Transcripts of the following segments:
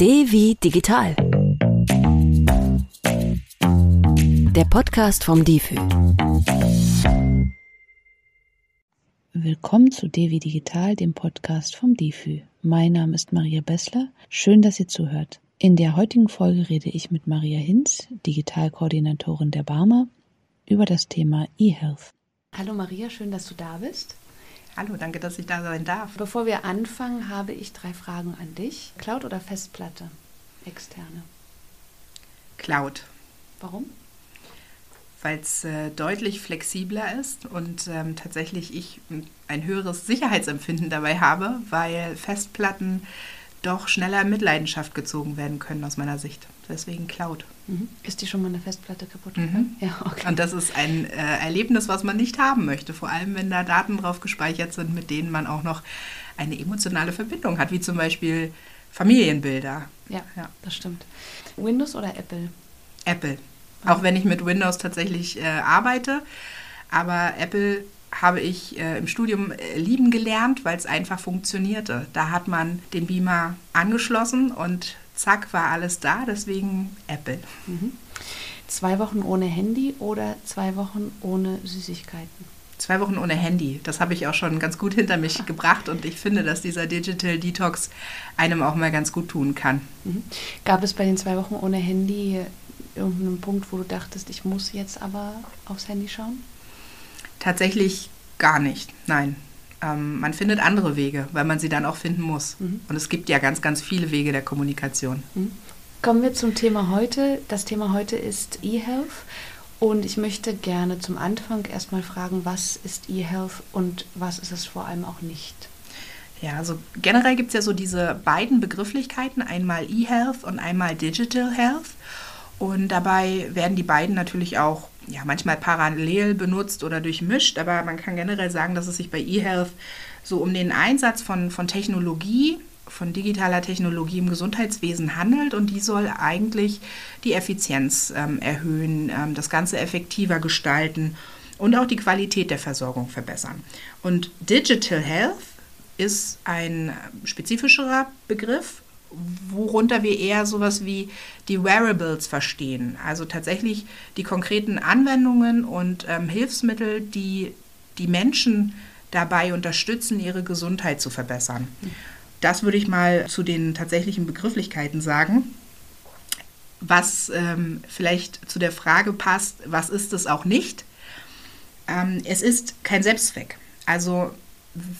D wie digital. Der Podcast vom DIFÜ. Willkommen zu Devi Digital, dem Podcast vom DIFÜ. Mein Name ist Maria Bessler. Schön, dass ihr zuhört. In der heutigen Folge rede ich mit Maria Hinz, Digitalkoordinatorin der Barmer, über das Thema eHealth. Hallo Maria, schön, dass du da bist. Hallo, danke, dass ich da sein darf. Bevor wir anfangen, habe ich drei Fragen an dich. Cloud oder Festplatte? Externe. Cloud. Warum? Weil es äh, deutlich flexibler ist und ähm, tatsächlich ich ein höheres Sicherheitsempfinden dabei habe, weil Festplatten doch schneller in Mitleidenschaft gezogen werden können aus meiner Sicht. Deswegen Cloud. Mhm. Ist die schon mal eine Festplatte kaputt gegangen? Mhm. Ja, okay. Und das ist ein äh, Erlebnis, was man nicht haben möchte, vor allem wenn da Daten drauf gespeichert sind, mit denen man auch noch eine emotionale Verbindung hat, wie zum Beispiel Familienbilder. Ja, ja. das stimmt. Windows oder Apple? Apple. Auch wenn ich mit Windows tatsächlich äh, arbeite. Aber Apple habe ich äh, im Studium äh, lieben gelernt, weil es einfach funktionierte. Da hat man den Beamer angeschlossen und zack war alles da, deswegen Apple. Mhm. Zwei Wochen ohne Handy oder zwei Wochen ohne Süßigkeiten? Zwei Wochen ohne Handy. Das habe ich auch schon ganz gut hinter mich gebracht und ich finde, dass dieser Digital Detox einem auch mal ganz gut tun kann. Mhm. Gab es bei den zwei Wochen ohne Handy irgendeinen Punkt, wo du dachtest, ich muss jetzt aber aufs Handy schauen? Tatsächlich gar nicht, nein. Ähm, man findet andere Wege, weil man sie dann auch finden muss. Mhm. Und es gibt ja ganz, ganz viele Wege der Kommunikation. Mhm. Kommen wir zum Thema heute. Das Thema heute ist eHealth. Und ich möchte gerne zum Anfang erstmal fragen, was ist eHealth und was ist es vor allem auch nicht? Ja, also generell gibt es ja so diese beiden Begrifflichkeiten, einmal eHealth und einmal Digital Health. Und dabei werden die beiden natürlich auch ja, manchmal parallel benutzt oder durchmischt, aber man kann generell sagen, dass es sich bei eHealth so um den Einsatz von, von Technologie, von digitaler Technologie im Gesundheitswesen handelt und die soll eigentlich die Effizienz ähm, erhöhen, ähm, das Ganze effektiver gestalten und auch die Qualität der Versorgung verbessern. Und Digital Health ist ein spezifischerer Begriff worunter wir eher sowas wie die Wearables verstehen. Also tatsächlich die konkreten Anwendungen und ähm, Hilfsmittel, die die Menschen dabei unterstützen, ihre Gesundheit zu verbessern. Das würde ich mal zu den tatsächlichen Begrifflichkeiten sagen. Was ähm, vielleicht zu der Frage passt, was ist es auch nicht? Ähm, es ist kein Selbstzweck. Also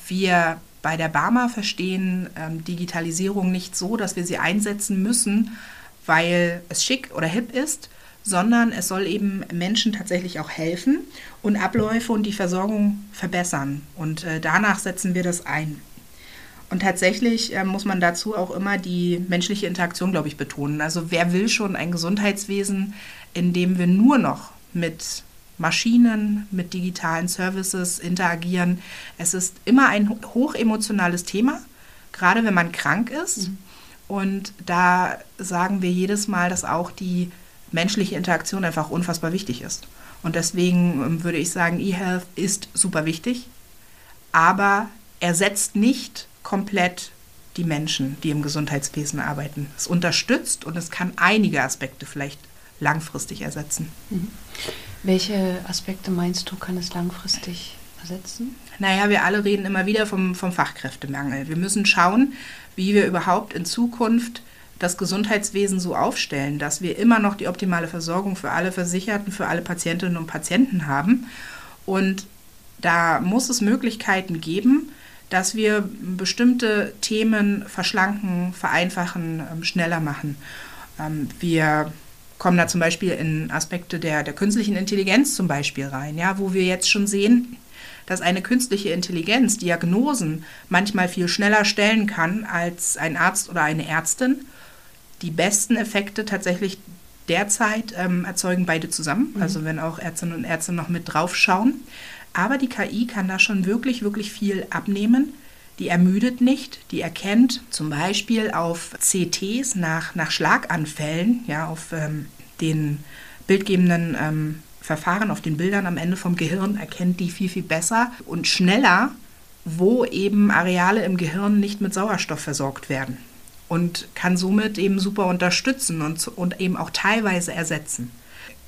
wir bei der Barmer verstehen ähm, Digitalisierung nicht so, dass wir sie einsetzen müssen, weil es schick oder hip ist, sondern es soll eben Menschen tatsächlich auch helfen und Abläufe und die Versorgung verbessern. Und äh, danach setzen wir das ein. Und tatsächlich äh, muss man dazu auch immer die menschliche Interaktion, glaube ich, betonen. Also wer will schon ein Gesundheitswesen, in dem wir nur noch mit Maschinen, mit digitalen Services interagieren. Es ist immer ein hochemotionales Thema, gerade wenn man krank ist. Mhm. Und da sagen wir jedes Mal, dass auch die menschliche Interaktion einfach unfassbar wichtig ist. Und deswegen ähm, würde ich sagen, eHealth ist super wichtig, aber ersetzt nicht komplett die Menschen, die im Gesundheitswesen arbeiten. Es unterstützt und es kann einige Aspekte vielleicht langfristig ersetzen. Mhm. Welche Aspekte meinst du, kann es langfristig ersetzen? Naja, wir alle reden immer wieder vom, vom Fachkräftemangel. Wir müssen schauen, wie wir überhaupt in Zukunft das Gesundheitswesen so aufstellen, dass wir immer noch die optimale Versorgung für alle Versicherten, für alle Patientinnen und Patienten haben. Und da muss es Möglichkeiten geben, dass wir bestimmte Themen verschlanken, vereinfachen, ähm, schneller machen. Ähm, wir kommen da zum Beispiel in Aspekte der, der künstlichen Intelligenz zum Beispiel rein, ja, wo wir jetzt schon sehen, dass eine künstliche Intelligenz Diagnosen manchmal viel schneller stellen kann als ein Arzt oder eine Ärztin. Die besten Effekte tatsächlich derzeit ähm, erzeugen beide zusammen, mhm. also wenn auch Ärztinnen und Ärzte noch mit drauf schauen. Aber die KI kann da schon wirklich, wirklich viel abnehmen. Die ermüdet nicht, die erkennt zum Beispiel auf CTs nach, nach Schlaganfällen, ja, auf ähm, den bildgebenden ähm, Verfahren, auf den Bildern am Ende vom Gehirn, erkennt die viel, viel besser und schneller, wo eben Areale im Gehirn nicht mit Sauerstoff versorgt werden. und kann somit eben super unterstützen und, und eben auch teilweise ersetzen.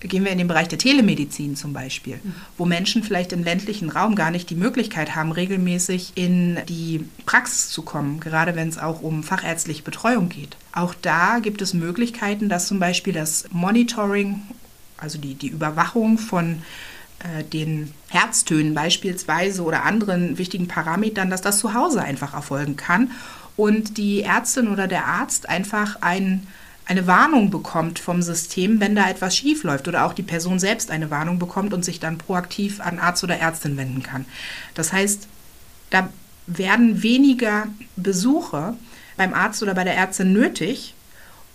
Gehen wir in den Bereich der Telemedizin zum Beispiel, mhm. wo Menschen vielleicht im ländlichen Raum gar nicht die Möglichkeit haben, regelmäßig in die Praxis zu kommen, gerade wenn es auch um fachärztliche Betreuung geht. Auch da gibt es Möglichkeiten, dass zum Beispiel das Monitoring, also die, die Überwachung von äh, den Herztönen beispielsweise oder anderen wichtigen Parametern, dass das zu Hause einfach erfolgen kann und die Ärztin oder der Arzt einfach ein, eine Warnung bekommt vom System, wenn da etwas schief läuft oder auch die Person selbst eine Warnung bekommt und sich dann proaktiv an Arzt oder Ärztin wenden kann. Das heißt, da werden weniger Besuche beim Arzt oder bei der Ärztin nötig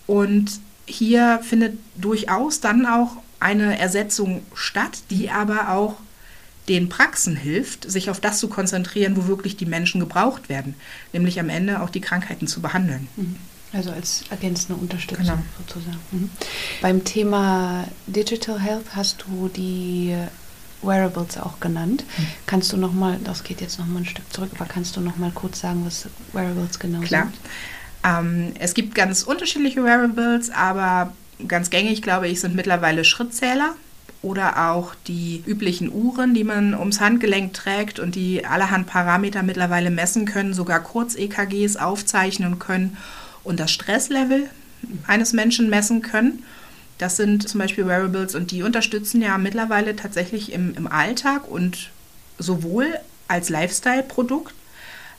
und hier findet durchaus dann auch eine Ersetzung statt, die aber auch den Praxen hilft, sich auf das zu konzentrieren, wo wirklich die Menschen gebraucht werden, nämlich am Ende auch die Krankheiten zu behandeln. Mhm. Also als ergänzende Unterstützung genau. sozusagen. Mhm. Beim Thema Digital Health hast du die Wearables auch genannt. Mhm. Kannst du noch mal, das geht jetzt noch mal ein Stück zurück, aber kannst du noch mal kurz sagen, was Wearables genau Klar. sind? Ähm, es gibt ganz unterschiedliche Wearables, aber ganz gängig, glaube ich, sind mittlerweile Schrittzähler oder auch die üblichen Uhren, die man ums Handgelenk trägt und die allerhand Parameter mittlerweile messen können, sogar Kurz-EKGs aufzeichnen können und das Stresslevel eines Menschen messen können. Das sind zum Beispiel Wearables und die unterstützen ja mittlerweile tatsächlich im, im Alltag und sowohl als Lifestyle-Produkt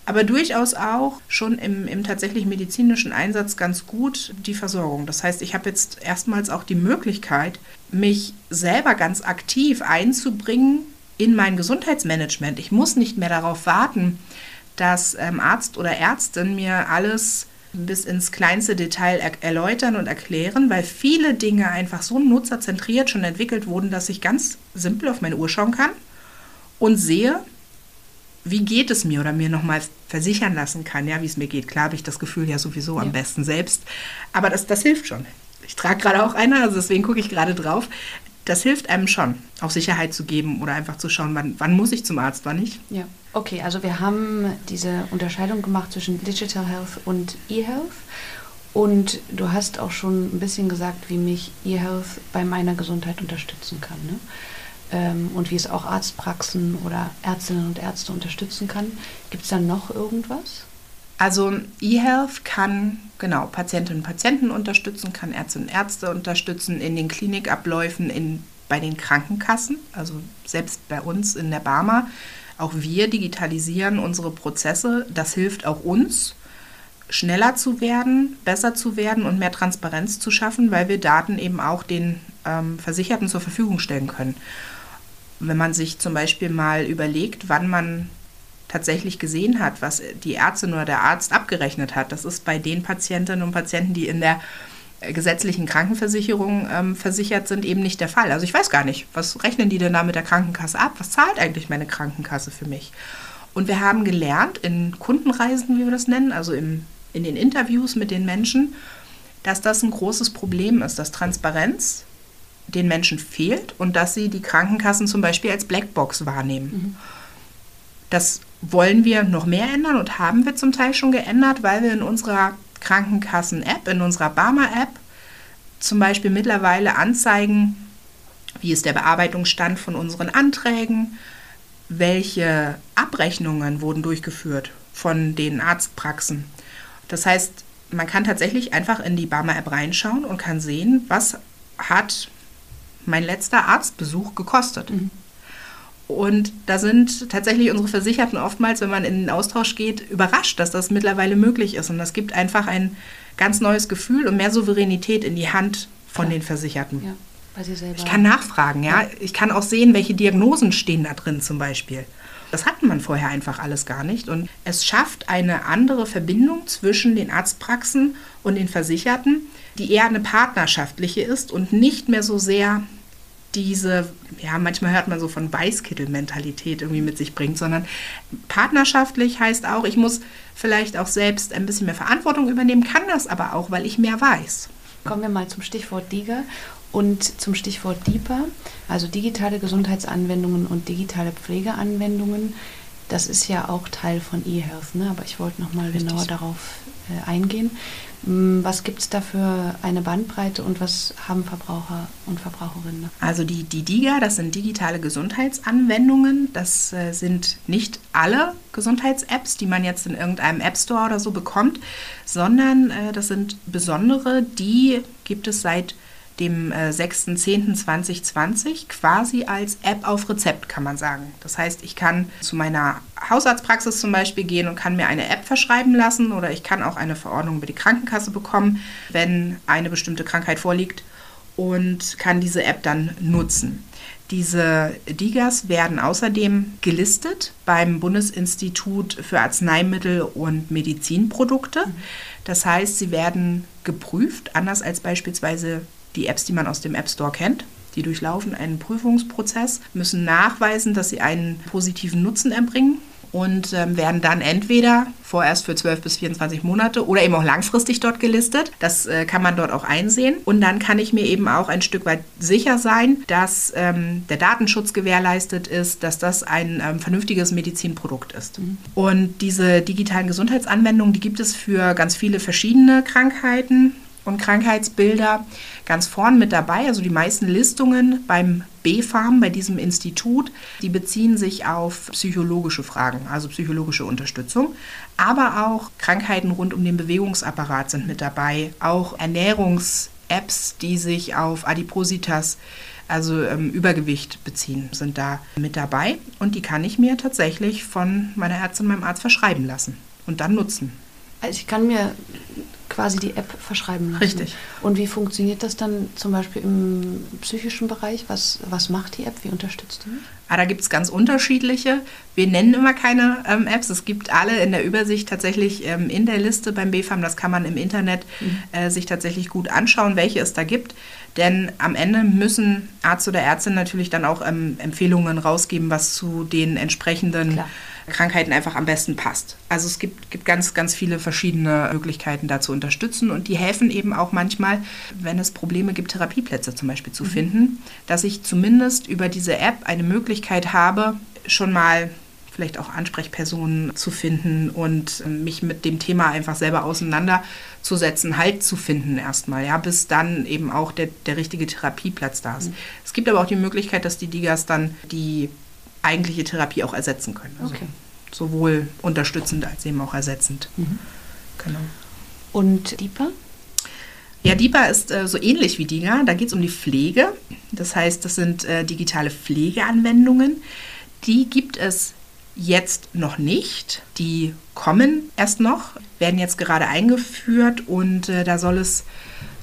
aber durchaus auch schon im, im tatsächlich medizinischen Einsatz ganz gut die Versorgung. Das heißt, ich habe jetzt erstmals auch die Möglichkeit, mich selber ganz aktiv einzubringen in mein Gesundheitsmanagement. Ich muss nicht mehr darauf warten, dass ähm, Arzt oder Ärztin mir alles bis ins kleinste Detail er erläutern und erklären, weil viele Dinge einfach so nutzerzentriert schon entwickelt wurden, dass ich ganz simpel auf meine Uhr schauen kann und sehe, wie geht es mir oder mir nochmal versichern lassen kann, ja, wie es mir geht. Klar habe ich das Gefühl ja sowieso ja. am besten selbst, aber das, das hilft schon. Ich trage gerade auch eine, also deswegen gucke ich gerade drauf. Das hilft einem schon, auch Sicherheit zu geben oder einfach zu schauen, wann, wann muss ich zum Arzt, wann nicht. Ja, okay, also wir haben diese Unterscheidung gemacht zwischen Digital Health und E-Health. Und du hast auch schon ein bisschen gesagt, wie mich E-Health bei meiner Gesundheit unterstützen kann. Ne? ähm, und wie es auch Arztpraxen oder Ärztinnen und Ärzte unterstützen kann. Gibt es da noch irgendwas? Also eHealth kann genau Patientinnen und Patienten unterstützen, kann Ärztinnen und Ärzte unterstützen in den Klinikabläufen, in, bei den Krankenkassen, also selbst bei uns in der Barmer. Auch wir digitalisieren unsere Prozesse. Das hilft auch uns, schneller zu werden, besser zu werden und mehr Transparenz zu schaffen, weil wir Daten eben auch den ähm, Versicherten zur Verfügung stellen können wenn man sich zum Beispiel mal überlegt, wann man tatsächlich gesehen hat, was die Ärztin oder der Arzt abgerechnet hat, das ist bei den Patientinnen und Patienten, die in der gesetzlichen Krankenversicherung ähm, versichert sind, eben nicht der Fall. Also ich weiß gar nicht, was rechnen die denn da mit der Krankenkasse ab? Was zahlt eigentlich meine Krankenkasse für mich? Und wir haben gelernt in Kundenreisen, wie wir das nennen, also im, in den Interviews mit den Menschen, dass das ein großes Problem ist, dass Transparenz den Menschen fehlt und dass sie die Krankenkassen zum Beispiel als Blackbox wahrnehmen. Mhm. Das wollen wir noch mehr ändern und haben wir zum Teil schon geändert, weil wir in unserer Krankenkassen-App, in unserer Barmer-App zum Beispiel mittlerweile anzeigen, wie ist der Bearbeitungsstand von unseren Anträgen, welche Abrechnungen wurden durchgeführt von den Arztpraxen. Das heißt, man kann tatsächlich einfach in die Barmer-App reinschauen und kann sehen, was hat mein letzter Arztbesuch gekostet. Mhm. Und da sind tatsächlich unsere Versicherten oftmals, wenn man in den Austausch geht, überrascht, dass das mittlerweile möglich ist. Und das gibt einfach ein ganz neues Gefühl und mehr Souveränität in die Hand von ja. den Versicherten. Ja, ich kann nachfragen, ja? ja. Ich kann auch sehen, welche Diagnosen stehen da drin zum Beispiel. Das hatten man vorher einfach alles gar nicht. Und es schafft eine andere Verbindung zwischen den Arztpraxen und den Versicherten, die eher eine partnerschaftliche ist und nicht mehr so sehr diese, ja, manchmal hört man so von Weißkittel-Mentalität irgendwie mit sich bringt, sondern partnerschaftlich heißt auch, ich muss vielleicht auch selbst ein bisschen mehr Verantwortung übernehmen, kann das aber auch, weil ich mehr weiß. Kommen wir mal zum Stichwort DIGA und zum Stichwort DIPA, also digitale Gesundheitsanwendungen und digitale Pflegeanwendungen. Das ist ja auch Teil von eHealth, ne? aber ich wollte noch mal genauer darauf äh, eingehen. Hm, was gibt es da für eine Bandbreite und was haben Verbraucher und Verbraucherinnen? Also die, die DIGA, das sind digitale Gesundheitsanwendungen. Das äh, sind nicht alle Gesundheits-Apps, die man jetzt in irgendeinem App Store oder so bekommt, sondern äh, das sind besondere, die gibt es seit dem äh, 6.10.2020 quasi als App auf Rezept, kann man sagen. Das heißt, ich kann zu meiner Hausarztpraxis zum Beispiel gehen und kann mir eine App verschreiben lassen oder ich kann auch eine Verordnung über die Krankenkasse bekommen, wenn eine bestimmte Krankheit vorliegt und kann diese App dann nutzen. Diese DIGAs werden außerdem gelistet beim Bundesinstitut für Arzneimittel und Medizinprodukte. Das heißt, sie werden geprüft, anders als beispielsweise die Apps, die man aus dem App Store kennt. Die durchlaufen einen Prüfungsprozess, müssen nachweisen, dass sie einen positiven Nutzen erbringen und ähm, werden dann entweder vorerst für 12 bis 24 Monate oder eben auch langfristig dort gelistet. Das äh, kann man dort auch einsehen. Und dann kann ich mir eben auch ein Stück weit sicher sein, dass ähm, der Datenschutz gewährleistet ist, dass das ein ähm, vernünftiges Medizinprodukt ist. Mhm. Und diese digitalen Gesundheitsanwendungen, die gibt es für ganz viele verschiedene Krankheiten und Krankheitsbilder ganz vorn mit dabei. Also die meisten Listungen beim BfArM, bei diesem Institut, die beziehen sich auf psychologische Fragen, also psychologische Unterstützung. Aber auch Krankheiten rund um den Bewegungsapparat sind mit dabei. Auch Ernährungs-Apps, die sich auf Adipositas also ähm, Übergewicht beziehen, sind da mit dabei. Und die kann ich mir tatsächlich von meiner Ärztin, meinem Arzt verschreiben lassen und dann nutzen. Also ich kann mir quasi die App verschreiben lassen. Richtig. Und wie funktioniert das dann zum Beispiel im psychischen Bereich? Was, was macht die App? Wie unterstützt die? Ah, da gibt es ganz unterschiedliche. Wir nennen immer keine ähm, Apps. Es gibt alle in der Übersicht tatsächlich ähm, in der Liste beim BFAM. Das kann man im Internet mhm. äh, sich tatsächlich gut anschauen, welche es da gibt. Denn am Ende müssen Arzt oder Ärztin natürlich dann auch ähm, Empfehlungen rausgeben, was zu den entsprechenden Klar Krankheiten einfach am besten passt. Also es gibt, gibt ganz, ganz viele verschiedene Möglichkeiten da zu unterstützen und die helfen eben auch manchmal, wenn es Probleme gibt, Therapieplätze zum Beispiel zu mhm. finden, dass ich zumindest über diese App eine Möglichkeit habe, schon mal vielleicht auch Ansprechpersonen zu finden und ähm, mich mit dem Thema einfach selber auseinanderzusetzen, Halt zu finden erstmal, ja, bis dann eben auch der, der richtige Therapieplatz da ist. Mhm. Es gibt aber auch die Möglichkeit, dass die Digas dann die eigentliche Therapie auch ersetzen können. Also okay. Sowohl unterstützend als eben auch ersetzend. Mhm. Genau. Und DIPA? Ja, DIPA ist äh, so ähnlich wie DIGA. Da geht es um die Pflege. Das heißt, das sind äh, digitale Pflegeanwendungen. Die gibt es jetzt noch nicht. Die kommen erst noch, werden jetzt gerade eingeführt und äh, da soll es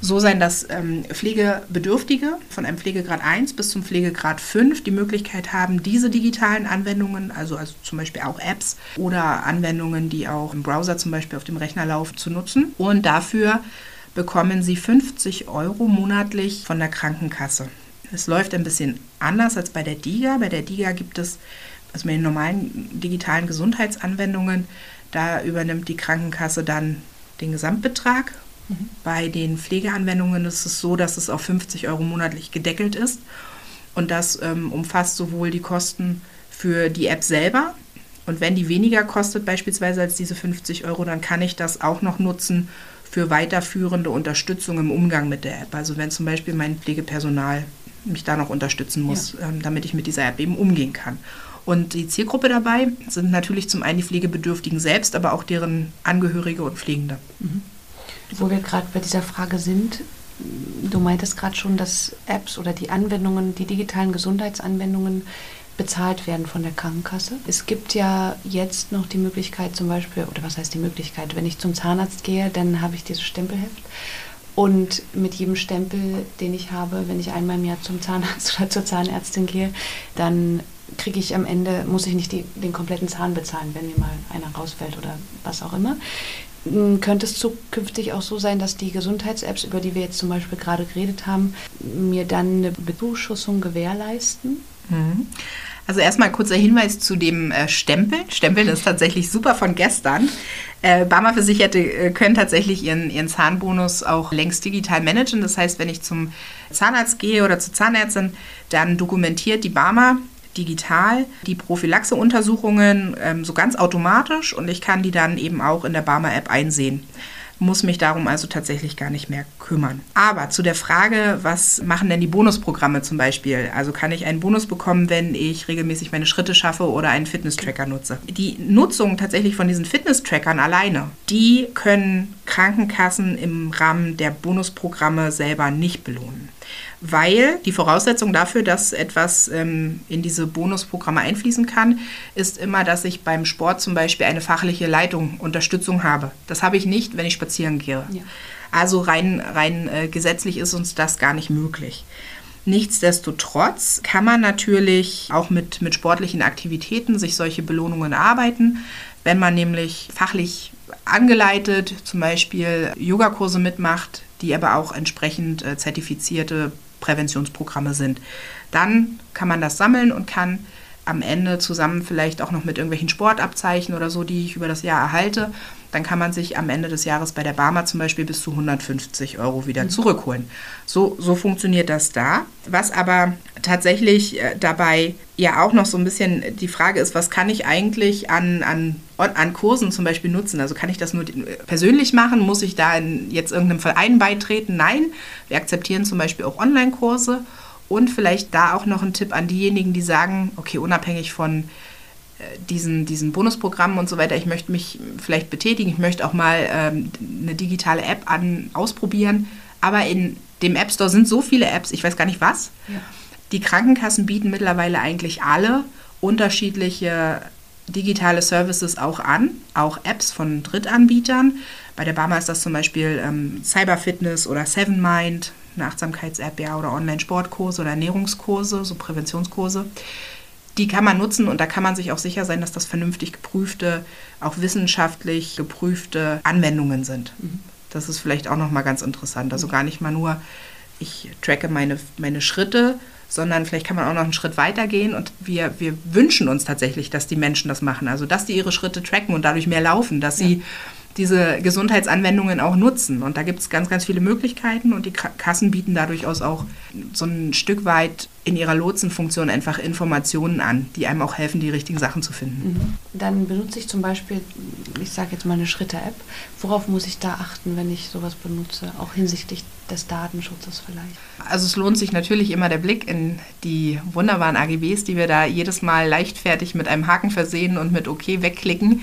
so sein, dass ähm, Pflegebedürftige von einem Pflegegrad 1 bis zum Pflegegrad 5 die Möglichkeit haben, diese digitalen Anwendungen, also, also zum Beispiel auch Apps oder Anwendungen, die auch im Browser zum Beispiel auf dem Rechner laufen, zu nutzen. Und dafür bekommen sie 50 Euro monatlich von der Krankenkasse. Es läuft ein bisschen anders als bei der DIGA. Bei der DIGA gibt es, also bei den normalen digitalen Gesundheitsanwendungen, da übernimmt die Krankenkasse dann den Gesamtbetrag bei den Pflegeanwendungen ist es so, dass es auf 50 Euro monatlich gedeckelt ist. Und das ähm, umfasst sowohl die Kosten für die App selber. Und wenn die weniger kostet, beispielsweise als diese 50 Euro, dann kann ich das auch noch nutzen für weiterführende Unterstützung im Umgang mit der App. Also wenn zum Beispiel mein Pflegepersonal mich da noch unterstützen muss, ja. ähm, damit ich mit dieser App eben umgehen kann. Und die Zielgruppe dabei sind natürlich zum einen die Pflegebedürftigen selbst, aber auch deren Angehörige und Pflegende. Mhm wo wir gerade bei dieser Frage sind, du meintest gerade schon, dass Apps oder die Anwendungen, die digitalen Gesundheitsanwendungen bezahlt werden von der Krankenkasse. Es gibt ja jetzt noch die Möglichkeit zum Beispiel, oder was heißt die Möglichkeit, wenn ich zum Zahnarzt gehe, dann habe ich dieses Stempelheft. Und mit jedem Stempel, den ich habe, wenn ich einmal im Jahr zum Zahnarzt oder zur Zahnärztin gehe, dann kriege ich am Ende, muss ich nicht die, den kompletten Zahn bezahlen, wenn mir mal einer rausfällt oder was auch immer. Hm, könnte es zukünftig auch so sein, dass die Gesundheits-Apps, über die wir jetzt zum Beispiel gerade geredet haben, mir dann eine Bezuschussung gewährleisten? Mhm. Also erstmal kurzer Hinweis zu dem äh, Stempel. Stempeln ist tatsächlich super von gestern. Äh, Barmer-Versicherte äh, können tatsächlich ihren, ihren Zahnbonus auch längst digital managen. Das heißt, wenn ich zum Zahnarzt gehe oder zur Zahnärztin, dann dokumentiert die Barmer digital die Prophylaxe-Untersuchungen ähm, so ganz automatisch und ich kann die dann eben auch in der Barmer-App einsehen muss mich darum also tatsächlich gar nicht mehr kümmern. Aber zu der Frage, was machen denn die Bonusprogramme zum Beispiel? Also kann ich einen Bonus bekommen, wenn ich regelmäßig meine Schritte schaffe oder einen Fitness-Tracker nutze? Die Nutzung tatsächlich von diesen Fitness-Trackern alleine, die können Krankenkassen im Rahmen der Bonusprogramme selber nicht belohnen weil die Voraussetzung dafür, dass etwas ähm, in diese Bonusprogramme einfließen kann, ist immer, dass ich beim Sport zum Beispiel eine fachliche Leitung, Unterstützung habe. Das habe ich nicht, wenn ich spazieren gehe. Ja. Also rein, rein äh, gesetzlich ist uns das gar nicht möglich. Nichtsdestotrotz kann man natürlich auch mit, mit sportlichen Aktivitäten sich solche Belohnungen erarbeiten, wenn man nämlich fachlich angeleitet, zum Beispiel Yogakurse mitmacht, die aber auch entsprechend äh, zertifizierte Präventionsprogramme sind. Dann kann man das sammeln und kann am Ende zusammen vielleicht auch noch mit irgendwelchen Sportabzeichen oder so, die ich über das Jahr erhalte, dann kann man sich am Ende des Jahres bei der Barmer zum Beispiel bis zu 150 Euro wieder mhm. zurückholen. So, so funktioniert das da. Was aber tatsächlich äh, dabei ja auch noch so ein bisschen die Frage ist, was kann ich eigentlich an, an, an Kursen zum Beispiel nutzen? Also kann ich das nur persönlich machen? Muss ich da in jetzt irgendeinem Verein beitreten? Nein, wir akzeptieren zum Beispiel auch Online-Kurse und vielleicht da auch noch ein Tipp an diejenigen, die sagen, okay, unabhängig von äh, diesen, diesen Bonusprogrammen und so weiter, ich möchte mich vielleicht betätigen, ich möchte auch mal ähm, eine digitale App an, ausprobieren. Aber in dem App Store sind so viele Apps, ich weiß gar nicht was. Ja. Die Krankenkassen bieten mittlerweile eigentlich alle unterschiedliche digitale Services auch an, auch Apps von Drittanbietern. Bei der Barmer ist das zum Beispiel ähm, Cyberfitness oder Sevenmind, eine Achtsamkeits-App ja, oder Online-Sportkurse oder Ernährungskurse, so Präventionskurse. Die kann man nutzen und da kann man sich auch sicher sein, dass das vernünftig geprüfte, auch wissenschaftlich geprüfte Anwendungen sind. Mhm. Das ist vielleicht auch nochmal ganz interessant. Also gar nicht mal nur, ich tracke meine, meine Schritte, sondern vielleicht kann man auch noch einen Schritt weiter gehen und wir, wir wünschen uns tatsächlich, dass die Menschen das machen. Also, dass die ihre Schritte tracken und dadurch mehr laufen, dass ja. sie diese Gesundheitsanwendungen auch nutzen. Und da gibt es ganz, ganz viele Möglichkeiten und die Kassen bieten da durchaus auch so ein Stück weit in ihrer Lotsenfunktion einfach Informationen an, die einem auch helfen, die richtigen Sachen zu finden. Mhm. Dann benutze ich zum Beispiel, ich sage jetzt mal eine Schritte-App. Worauf muss ich da achten, wenn ich sowas benutze, auch hinsichtlich des Datenschutzes vielleicht? Also es lohnt sich natürlich immer der Blick in die wunderbaren AGBs, die wir da jedes Mal leichtfertig mit einem Haken versehen und mit OK wegklicken.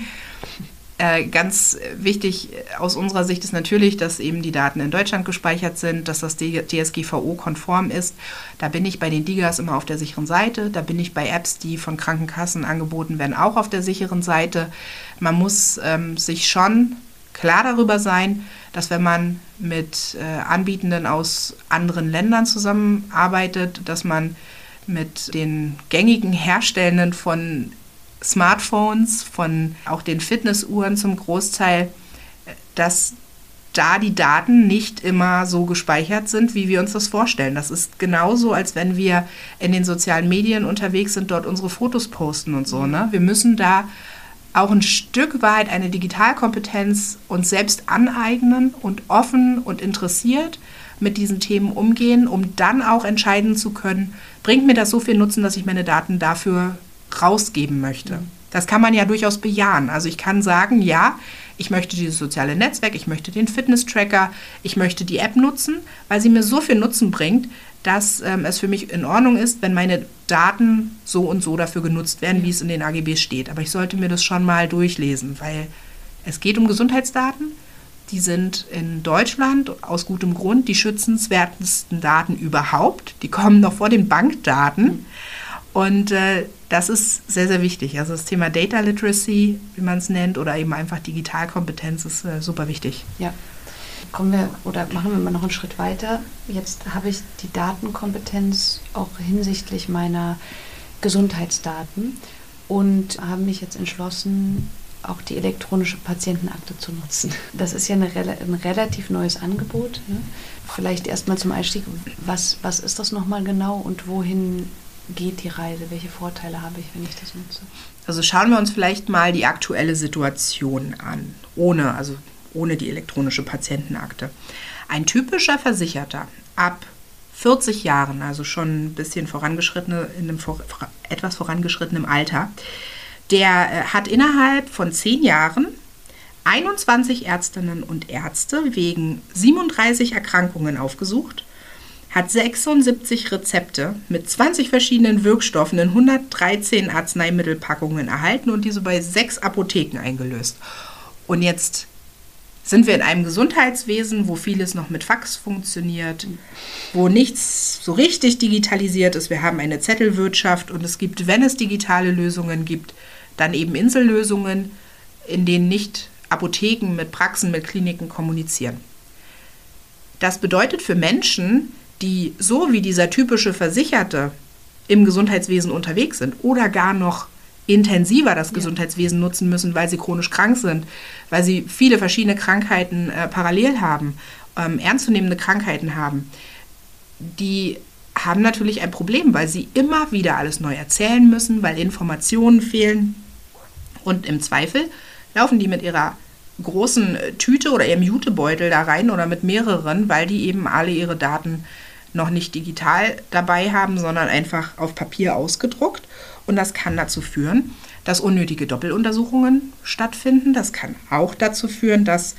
Äh, ganz wichtig aus unserer Sicht ist natürlich, dass eben die Daten in Deutschland gespeichert sind, dass das DSGVO-konform ist. Da bin ich bei den DIGAs immer auf der sicheren Seite. Da bin ich bei Apps, die von Krankenkassen angeboten werden, auch auf der sicheren Seite. Man muss ähm, sich schon klar darüber sein, dass wenn man mit äh, Anbietenden aus anderen Ländern zusammenarbeitet, dass man mit den gängigen Herstellenden von Smartphones, von auch den Fitnessuhren zum Großteil, dass da die Daten nicht immer so gespeichert sind, wie wir uns das vorstellen. Das ist genauso, als wenn wir in den sozialen Medien unterwegs sind, dort unsere Fotos posten und so. Ne? Wir müssen da auch ein Stück weit eine Digitalkompetenz uns selbst aneignen und offen und interessiert mit diesen Themen umgehen, um dann auch entscheiden zu können, bringt mir das so viel Nutzen, dass ich meine Daten dafür rausgeben möchte. Das kann man ja durchaus bejahen. Also ich kann sagen, ja, ich möchte dieses soziale Netzwerk, ich möchte den Fitness-Tracker, ich möchte die App nutzen, weil sie mir so viel Nutzen bringt, dass ähm, es für mich in Ordnung ist, wenn meine Daten so und so dafür genutzt werden, wie es in den AGB steht. Aber ich sollte mir das schon mal durchlesen, weil es geht um Gesundheitsdaten. Die sind in Deutschland aus gutem Grund die schützenswertesten Daten überhaupt. Die kommen noch vor den Bankdaten. Und äh, das ist sehr, sehr wichtig. Also das Thema Data Literacy, wie man es nennt, oder eben einfach Digitalkompetenz ist äh, super wichtig. Ja. Kommen wir oder machen wir mal noch einen Schritt weiter. Jetzt habe ich die Datenkompetenz auch hinsichtlich meiner Gesundheitsdaten und habe mich jetzt entschlossen, auch die elektronische Patientenakte zu nutzen. Das ist ja eine, ein relativ neues Angebot. Ne? Vielleicht erstmal zum Einstieg, was, was ist das nochmal genau und wohin geht die Reise? Welche Vorteile habe ich, wenn ich das nutze? Also schauen wir uns vielleicht mal die aktuelle Situation an, ohne, also ohne die elektronische Patientenakte. Ein typischer Versicherter ab 40 Jahren, also schon ein bisschen vorangeschrittene, in einem vor, etwas vorangeschrittenem Alter. Der äh, hat innerhalb von zehn Jahren 21 Ärztinnen und Ärzte wegen 37 Erkrankungen aufgesucht, hat 76 Rezepte mit 20 verschiedenen Wirkstoffen in 113 Arzneimittelpackungen erhalten und diese bei sechs Apotheken eingelöst. Und jetzt sind wir in einem Gesundheitswesen, wo vieles noch mit Fax funktioniert, wo nichts so richtig digitalisiert ist. Wir haben eine Zettelwirtschaft und es gibt, wenn es digitale Lösungen gibt, dann eben Insellösungen, in denen nicht Apotheken mit Praxen, mit Kliniken kommunizieren. Das bedeutet für Menschen, die so wie dieser typische Versicherte im Gesundheitswesen unterwegs sind oder gar noch intensiver das Gesundheitswesen ja. nutzen müssen, weil sie chronisch krank sind, weil sie viele verschiedene Krankheiten äh, parallel haben, ähm, ernstzunehmende Krankheiten haben, die haben natürlich ein Problem, weil sie immer wieder alles neu erzählen müssen, weil Informationen fehlen. Und im Zweifel laufen die mit ihrer großen Tüte oder ihrem Jutebeutel da rein oder mit mehreren, weil die eben alle ihre Daten noch nicht digital dabei haben, sondern einfach auf Papier ausgedruckt. Und das kann dazu führen, dass unnötige Doppeluntersuchungen stattfinden. Das kann auch dazu führen, dass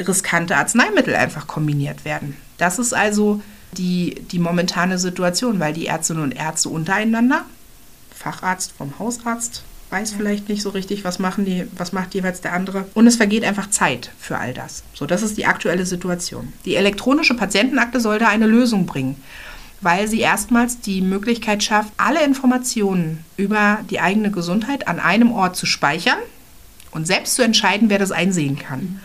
riskante Arzneimittel einfach kombiniert werden. Das ist also die, die momentane Situation, weil die Ärztinnen und Ärzte untereinander, Facharzt vom Hausarzt, weiß vielleicht nicht so richtig, was machen die, was macht jeweils der andere. Und es vergeht einfach Zeit für all das. So, das ist die aktuelle Situation. Die elektronische Patientenakte soll da eine Lösung bringen, weil sie erstmals die Möglichkeit schafft, alle Informationen über die eigene Gesundheit an einem Ort zu speichern und selbst zu entscheiden, wer das einsehen kann.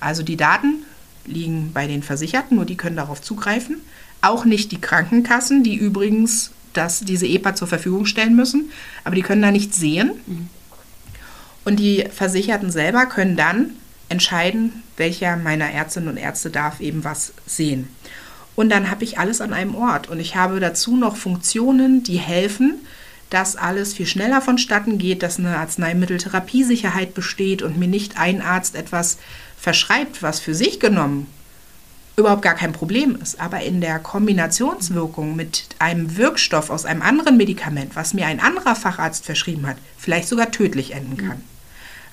Also die Daten liegen bei den Versicherten, nur die können darauf zugreifen. Auch nicht die Krankenkassen, die übrigens dass diese EPA zur Verfügung stellen müssen, aber die können da nichts sehen. Und die Versicherten selber können dann entscheiden, welcher meiner Ärztinnen und Ärzte darf eben was sehen. Und dann habe ich alles an einem Ort. Und ich habe dazu noch Funktionen, die helfen, dass alles viel schneller vonstatten geht, dass eine Arzneimitteltherapiesicherheit besteht und mir nicht ein Arzt etwas verschreibt, was für sich genommen überhaupt gar kein Problem ist. Aber in der Kombinationswirkung mit einem Wirkstoff aus einem anderen Medikament, was mir ein anderer Facharzt verschrieben hat, vielleicht sogar tödlich enden kann.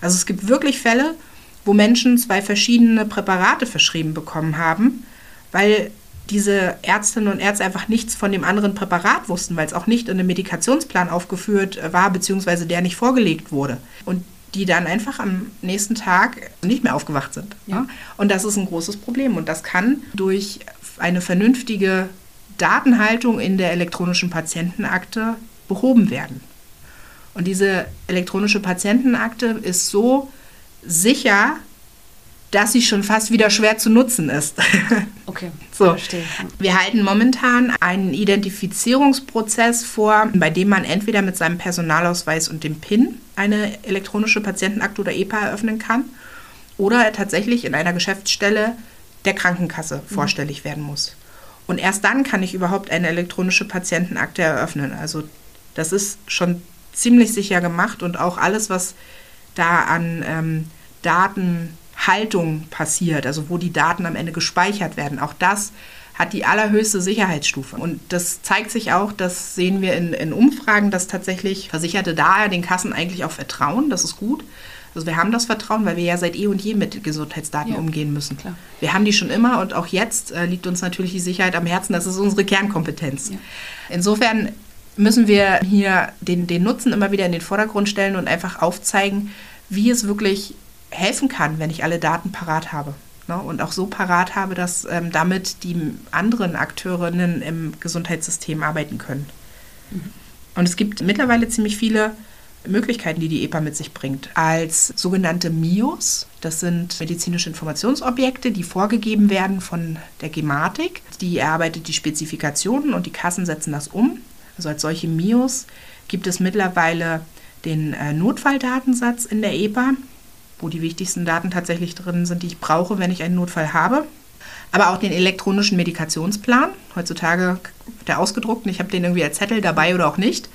Also es gibt wirklich Fälle, wo Menschen zwei verschiedene Präparate verschrieben bekommen haben, weil diese Ärztinnen und Ärzte einfach nichts von dem anderen Präparat wussten, weil es auch nicht in einem Medikationsplan aufgeführt war, beziehungsweise der nicht vorgelegt wurde. Und die dann einfach am nächsten Tag nicht mehr aufgewacht sind. Ja. Und das ist ein großes Problem. Und das kann durch eine vernünftige Datenhaltung in der elektronischen Patientenakte behoben werden. Und diese elektronische Patientenakte ist so sicher, dass sie schon fast wieder schwer zu nutzen ist. Okay, so. verstehe. Wir halten momentan einen Identifizierungsprozess vor, bei dem man entweder mit seinem Personalausweis und dem PIN eine elektronische Patientenakte oder EPA eröffnen kann oder tatsächlich in einer Geschäftsstelle der Krankenkasse mhm. vorstellig werden muss. Und erst dann kann ich überhaupt eine elektronische Patientenakte eröffnen. Also das ist schon ziemlich sicher gemacht und auch alles, was da an ähm, Datenhaltung passiert, also wo die Daten am Ende gespeichert werden, auch das hat die allerhöchste Sicherheitsstufe. Und das zeigt sich auch, das sehen wir in, in Umfragen, dass tatsächlich Versicherte da den Kassen eigentlich auch vertrauen. Das ist gut. Also wir haben das Vertrauen, weil wir ja seit eh und je mit Gesundheitsdaten ja, umgehen müssen. Klar. Wir haben die schon immer und auch jetzt äh, liegt uns natürlich die Sicherheit am Herzen. Das ist unsere Kernkompetenz. Ja. Insofern müssen wir hier den, den Nutzen immer wieder in den Vordergrund stellen und einfach aufzeigen, wie es wirklich helfen kann, wenn ich alle Daten parat habe ne, und auch so parat habe, dass ähm, damit die anderen Akteurinnen im Gesundheitssystem arbeiten können. Mhm. Und es gibt mittlerweile ziemlich viele Möglichkeiten, die die EPA mit sich bringt. Als sogenannte MIOS, das sind medizinische Informationsobjekte, die vorgegeben werden von der Gematik. Die erarbeitet die Spezifikationen und die Kassen setzen das um. Also als solche MIOS gibt es mittlerweile den äh, Notfalldatensatz in der EPA wo die wichtigsten Daten tatsächlich drin sind, die ich brauche, wenn ich einen Notfall habe. Aber auch den elektronischen Medikationsplan. Heutzutage der ausgedruckt und ich habe den irgendwie als Zettel dabei oder auch nicht.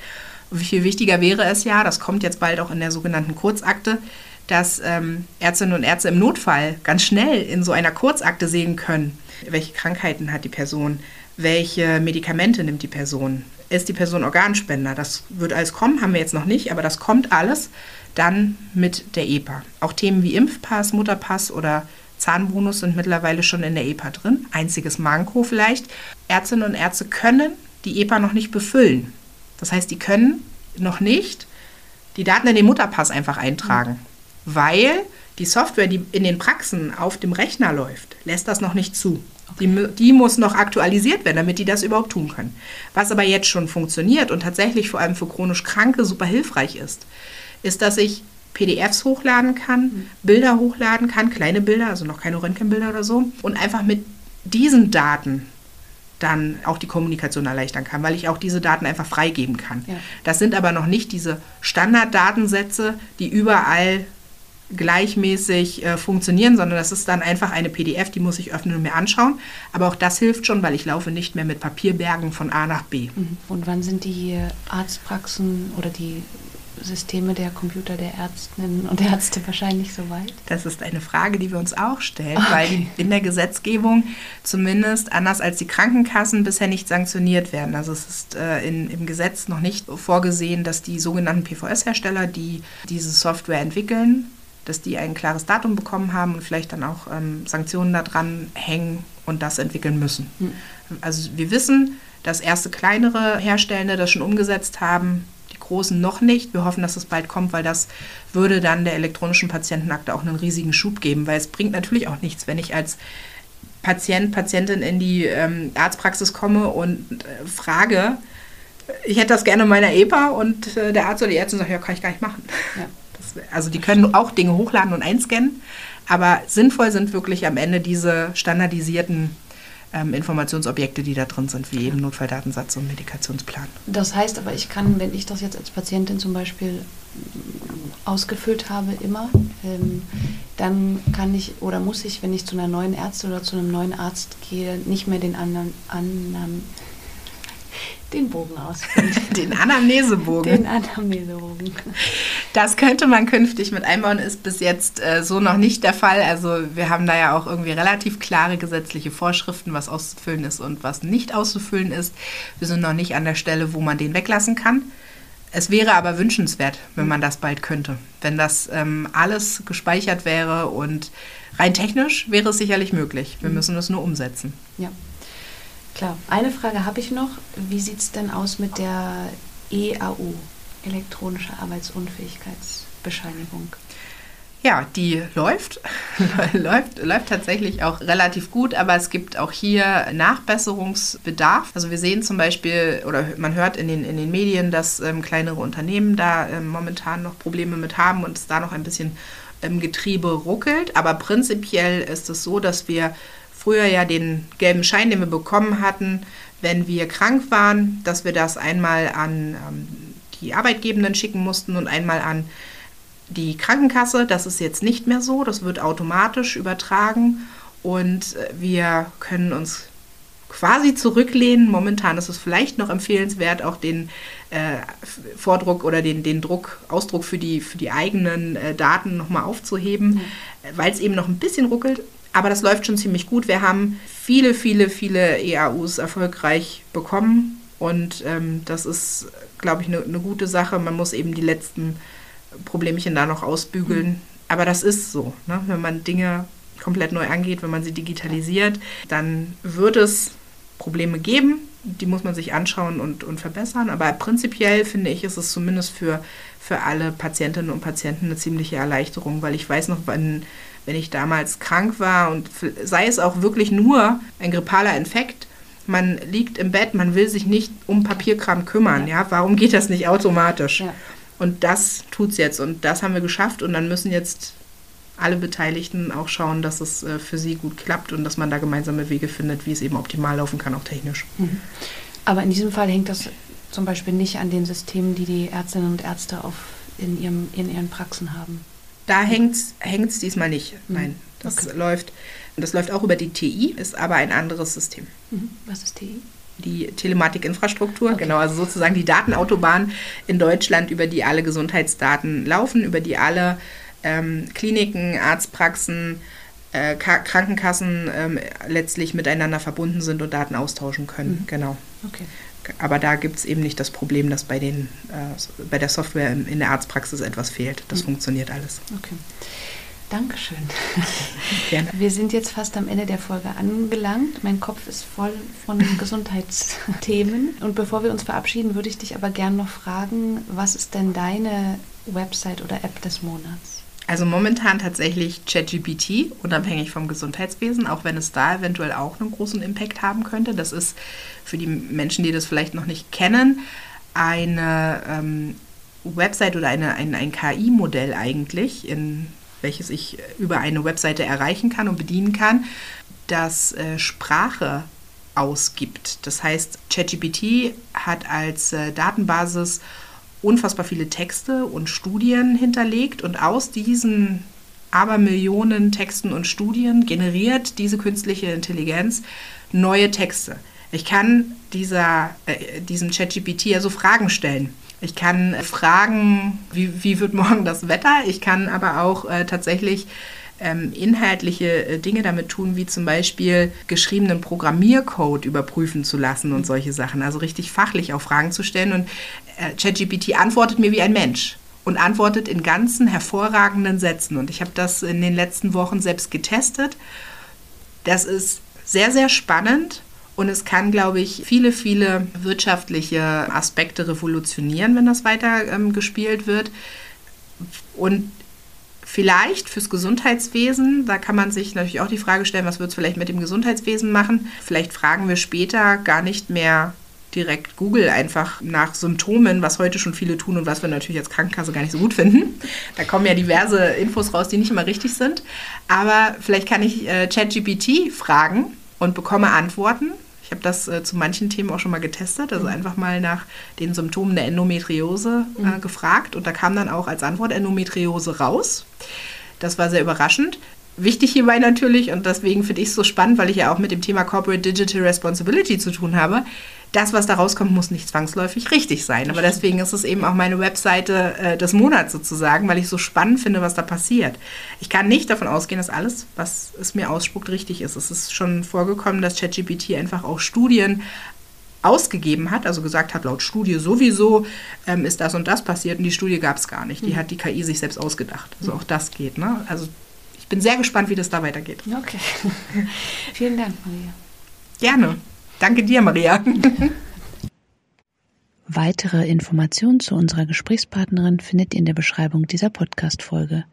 Wie viel wichtiger wäre es ja, das kommt jetzt bald auch in der sogenannten Kurzakte, dass ähm, Ärztinnen und Ärzte im Notfall ganz schnell in so einer Kurzakte sehen können, welche Krankheiten hat die Person, welche Medikamente nimmt die Person. Ist die Person Organspender? Das wird alles kommen, haben wir jetzt noch nicht, aber das kommt alles dann mit der EPA. Auch Themen wie Impfpass, Mutterpass oder Zahnbonus sind mittlerweile schon in der EPA drin. Einziges Manko vielleicht. Ärztinnen und Ärzte können die EPA noch nicht befüllen. Das heißt, die können noch nicht die Daten in den Mutterpass einfach eintragen, mhm. Weil die Software, die in den Praxen auf dem Rechner läuft, lässt das noch nicht zu. Die, die, muss noch aktualisiert werden, damit die das überhaupt tun können. Was aber jetzt schon funktioniert und tatsächlich vor allem für chronisch Kranke super hilfreich ist, ist, dass ich PDFs hochladen kann, mhm. Bilder hochladen kann, kleine Bilder, also noch keine Röntgenbilder oder so, und einfach mit diesen Daten dann auch die Kommunikation erleichtern kann, weil ich auch diese Daten einfach freigeben kann. Ja. Das sind aber noch nicht diese Standarddatensätze, die überall gleichmäßig äh, funktionieren, sondern das ist dann einfach eine PDF, die muss ich öffnen und mir anschauen. Aber auch das hilft schon, weil ich laufe nicht mehr mit Papierbergen von A nach B. Mhm. Und wann sind die Arztpraxen oder die Systeme der Computer der Ärztinnen und Ärzte wahrscheinlich soweit? Das ist eine Frage, die wir uns auch stellen, okay. weil in der Gesetzgebung zumindest anders als die Krankenkassen bisher nicht sanktioniert werden. Also es ist äh, in, im Gesetz noch nicht vorgesehen, dass die sogenannten PVS-Hersteller, die diese Software entwickeln, dass die ein klares Datum bekommen haben und vielleicht dann auch ähm, Sanktionen daran hängen und das entwickeln müssen. Mhm. Also wir wissen, dass erste kleinere Herstellende das schon umgesetzt haben, die großen noch nicht. Wir hoffen, dass es bald kommt, weil das würde dann der elektronischen Patientenakte auch einen riesigen Schub geben, weil es bringt natürlich auch nichts, wenn ich als Patient, Patientin in die ähm, Arztpraxis komme und äh, frage, ich hätte das gerne in meiner EPA und äh, der Arzt oder die Ärztin sagt, ja, kann ich gar nicht machen. Ja also die können auch Dinge hochladen und einscannen, aber sinnvoll sind wirklich am Ende diese standardisierten ähm, Informationsobjekte, die da drin sind, wie eben Notfalldatensatz und Medikationsplan. Das heißt aber, ich kann, wenn ich das jetzt als Patientin zum Beispiel ausgefüllt habe, immer, ähm, dann kann ich oder muss ich, wenn ich zu einer neuen Ärztin oder zu einem neuen Arzt gehe, nicht mehr den anderen, anderen den Bogen ausfüllen. den Anamnesebogen. Den Anamnesebogen. Das könnte man künftig mit einbauen, ist bis jetzt äh, so noch nicht der Fall. Also wir haben da ja auch irgendwie relativ klare gesetzliche Vorschriften, was auszufüllen ist und was nicht auszufüllen ist. Wir sind noch nicht an der Stelle, wo man den weglassen kann. Es wäre aber wünschenswert, wenn man das bald könnte. Wenn das ähm, alles gespeichert wäre und rein technisch wäre es sicherlich möglich. Wir mhm. müssen es nur umsetzen. Ja. Klar. Eine Frage habe ich noch. Wie sieht es denn aus mit der EAU, elektronische Arbeitsunfähigkeitsbescheinigung? Ja, die läuft, läuft, läuft tatsächlich auch relativ gut, aber es gibt auch hier Nachbesserungsbedarf. Also wir sehen zum Beispiel, oder man hört in den, in den Medien, dass ähm, kleinere Unternehmen da ähm, momentan noch Probleme mit haben und es da noch ein bisschen im Getriebe ruckelt. Aber prinzipiell ist es so, dass wir früher ja den gelben Schein, den wir bekommen hatten, wenn wir krank waren, dass wir das einmal an ähm, die Arbeitgebenden schicken mussten und einmal an die Krankenkasse. Das ist jetzt nicht mehr so, das wird automatisch übertragen und äh, wir können uns quasi zurücklehnen. Momentan ist es vielleicht noch empfehlenswert, auch den äh, Vordruck oder den, den Druck, Ausdruck für die, für die eigenen äh, Daten nochmal aufzuheben, mhm. weil es eben noch ein bisschen ruckelt. Aber das läuft schon ziemlich gut. Wir haben viele, viele, viele EAUs erfolgreich bekommen. Und ähm, das ist, glaube ich, eine ne gute Sache. Man muss eben die letzten Problemchen da noch ausbügeln. Mhm. Aber das ist so. Ne? Wenn man Dinge komplett neu angeht, wenn man sie digitalisiert, dann wird es Probleme geben. Die muss man sich anschauen und, und verbessern. Aber prinzipiell finde ich, ist es zumindest für, für alle Patientinnen und Patienten eine ziemliche Erleichterung, weil ich weiß noch, wann wenn ich damals krank war und sei es auch wirklich nur ein grippaler Infekt, man liegt im Bett, man will sich nicht um Papierkram kümmern, ja, warum geht das nicht automatisch? Ja. Und das tut es jetzt und das haben wir geschafft und dann müssen jetzt alle Beteiligten auch schauen, dass es äh, für sie gut klappt und dass man da gemeinsame Wege findet, wie es eben optimal laufen kann, auch technisch. Mhm. Aber in diesem Fall hängt das zum Beispiel nicht an den Systemen, die die Ärztinnen und Ärzte auf in, ihrem, in ihren Praxen haben. Da hängt es diesmal nicht. Mhm. Nein, das okay. läuft. Das läuft auch über die TI, ist aber ein anderes System. Mhm. Was ist TI? Die Telematikinfrastruktur, okay. genau, also sozusagen die Datenautobahn in Deutschland, über die alle Gesundheitsdaten laufen, über die alle ähm, Kliniken, Arztpraxen, äh, Krankenkassen ähm, letztlich miteinander verbunden sind und Daten austauschen können. Mhm. Genau. Okay. Aber da gibt es eben nicht das Problem, dass bei, den, äh, bei der Software in, in der Arztpraxis etwas fehlt. Das mhm. funktioniert alles. Okay. Dankeschön. Gerne. Wir sind jetzt fast am Ende der Folge angelangt. Mein Kopf ist voll von Gesundheitsthemen. Und bevor wir uns verabschieden, würde ich dich aber gerne noch fragen, was ist denn deine Website oder App des Monats? Also momentan tatsächlich ChatGPT, unabhängig vom Gesundheitswesen, auch wenn es da eventuell auch einen großen Impact haben könnte. Das ist für die Menschen, die das vielleicht noch nicht kennen, eine ähm, Website oder eine, ein, ein KI-Modell eigentlich, in welches ich über eine Webseite erreichen kann und bedienen kann, das äh, Sprache ausgibt. Das heißt, ChatGPT hat als äh, Datenbasis unfassbar viele Texte und Studien hinterlegt und aus diesen Abermillionen Texten und Studien generiert diese künstliche Intelligenz neue Texte. Ich kann dieser, äh, diesem ChatGPT ja so Fragen stellen. Ich kann fragen, wie, wie wird morgen das Wetter? Ich kann aber auch äh, tatsächlich ähm, inhaltliche äh, Dinge damit tun, wie zum Beispiel geschriebenen Programmiercode überprüfen zu lassen und solche Sachen. Also richtig fachlich auch Fragen zu stellen. Und äh, ChatGPT antwortet mir wie ein Mensch und antwortet in ganzen hervorragenden Sätzen. Und ich habe das in den letzten Wochen selbst getestet. Das ist sehr, sehr spannend und es kann, glaube ich, viele, viele wirtschaftliche Aspekte revolutionieren, wenn das weiter ähm, gespielt wird. Und vielleicht fürs Gesundheitswesen, da kann man sich natürlich auch die Frage stellen, was wird es vielleicht mit dem Gesundheitswesen machen? Vielleicht fragen wir später gar nicht mehr direkt Google einfach nach Symptomen, was heute schon viele tun und was wir natürlich als Krankenkasse gar nicht so gut finden. Da kommen ja diverse Infos raus, die nicht immer richtig sind. Aber vielleicht kann ich äh, ChatGPT fragen und bekomme Antworten. Ich habe das äh, zu manchen Themen auch schon mal getestet, also mhm. einfach mal nach den Symptomen der Endometriose äh, mhm. gefragt und da kam dann auch als Antwort Endometriose raus. Das war sehr überraschend. Wichtig hierbei natürlich, und deswegen finde ich es so spannend, weil ich ja auch mit dem Thema Corporate Digital Responsibility zu tun habe, das, was da rauskommt, muss nicht zwangsläufig richtig sein. Aber deswegen ist es eben auch meine Webseite äh, des Monats sozusagen, weil ich so spannend finde, was da passiert. Ich kann nicht davon ausgehen, dass alles, was es mir ausspuckt, richtig ist. Es ist schon vorgekommen, dass ChatGPT einfach auch Studien ausgegeben hat, also gesagt hat, laut Studie sowieso ähm, ist das und das passiert und die Studie gab es gar nicht. Die mhm. hat die KI sich selbst ausgedacht. Also auch das geht. Ne? Also bin sehr gespannt, wie das da weitergeht. Okay. Vielen Dank, Maria. Gerne. Danke dir, Maria. Weitere Informationen zu unserer Gesprächspartnerin findet ihr in der Beschreibung dieser Podcast-Folge.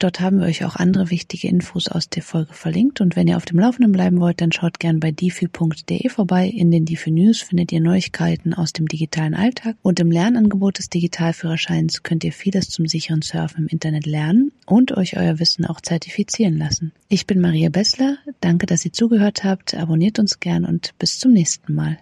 Dort haben wir euch auch andere wichtige Infos aus der Folge verlinkt und wenn ihr auf dem Laufenden bleiben wollt, dann schaut gern bei difi.de vorbei. In den Difi News findet ihr Neuigkeiten aus dem digitalen Alltag und im Lernangebot des Digitalführerscheins könnt ihr vieles zum sicheren Surfen im Internet lernen und euch euer Wissen auch zertifizieren lassen. Ich bin Maria Bessler, danke, dass ihr zugehört habt, abonniert uns gern und bis zum nächsten Mal.